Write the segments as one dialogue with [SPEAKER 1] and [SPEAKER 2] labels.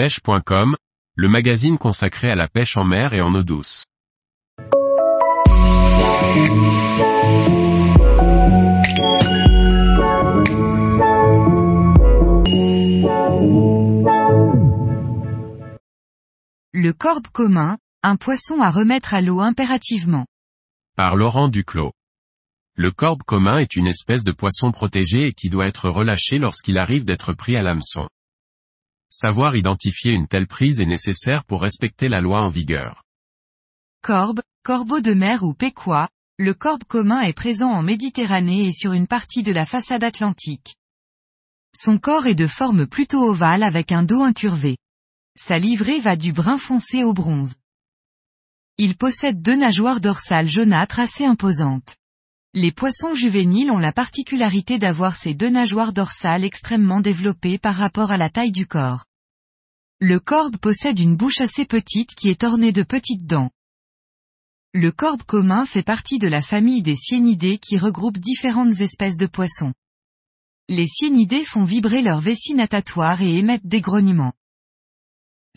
[SPEAKER 1] pêche.com, le magazine consacré à la pêche en mer et en eau douce.
[SPEAKER 2] Le corbe commun, un poisson à remettre à l'eau impérativement.
[SPEAKER 1] Par Laurent Duclos. Le corbe commun est une espèce de poisson protégé et qui doit être relâché lorsqu'il arrive d'être pris à l'hameçon. Savoir identifier une telle prise est nécessaire pour respecter la loi en vigueur.
[SPEAKER 2] Corbe, corbeau de mer ou péquois, le corbe commun est présent en Méditerranée et sur une partie de la façade atlantique. Son corps est de forme plutôt ovale avec un dos incurvé. Sa livrée va du brun foncé au bronze. Il possède deux nageoires dorsales jaunâtres assez imposantes. Les poissons juvéniles ont la particularité d'avoir ces deux nageoires dorsales extrêmement développées par rapport à la taille du corps. Le corbe possède une bouche assez petite qui est ornée de petites dents. Le corbe commun fait partie de la famille des cyanidés qui regroupe différentes espèces de poissons. Les cyanidés font vibrer leur vessie natatoire et émettent des grognements.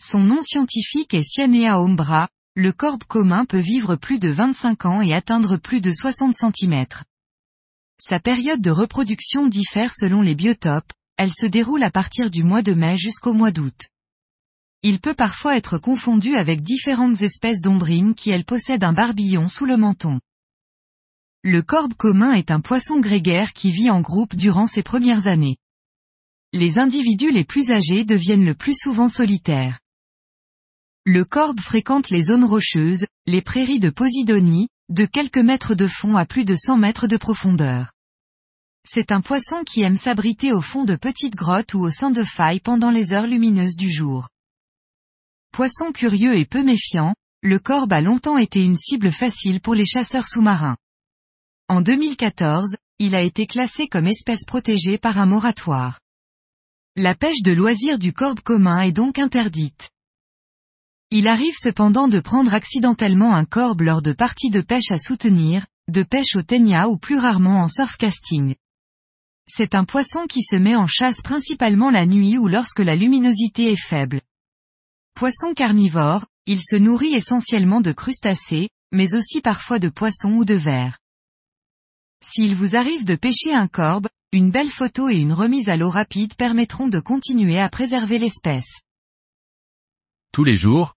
[SPEAKER 2] Son nom scientifique est Cyanea ombra, le corbe commun peut vivre plus de 25 ans et atteindre plus de 60 cm. Sa période de reproduction diffère selon les biotopes, elle se déroule à partir du mois de mai jusqu'au mois d'août. Il peut parfois être confondu avec différentes espèces d'ombrines qui elles possèdent un barbillon sous le menton. Le corbe commun est un poisson grégaire qui vit en groupe durant ses premières années. Les individus les plus âgés deviennent le plus souvent solitaires. Le corbe fréquente les zones rocheuses, les prairies de Posidonie, de quelques mètres de fond à plus de 100 mètres de profondeur. C'est un poisson qui aime s'abriter au fond de petites grottes ou au sein de failles pendant les heures lumineuses du jour. Poisson curieux et peu méfiant, le corbe a longtemps été une cible facile pour les chasseurs sous-marins. En 2014, il a été classé comme espèce protégée par un moratoire. La pêche de loisir du corbe commun est donc interdite. Il arrive cependant de prendre accidentellement un corbe lors de parties de pêche à soutenir, de pêche au ténia ou plus rarement en surfcasting. C'est un poisson qui se met en chasse principalement la nuit ou lorsque la luminosité est faible. Poisson carnivore, il se nourrit essentiellement de crustacés, mais aussi parfois de poissons ou de vers. S'il vous arrive de pêcher un corbe, une belle photo et une remise à l'eau rapide permettront de continuer à préserver l'espèce.
[SPEAKER 1] Tous les jours,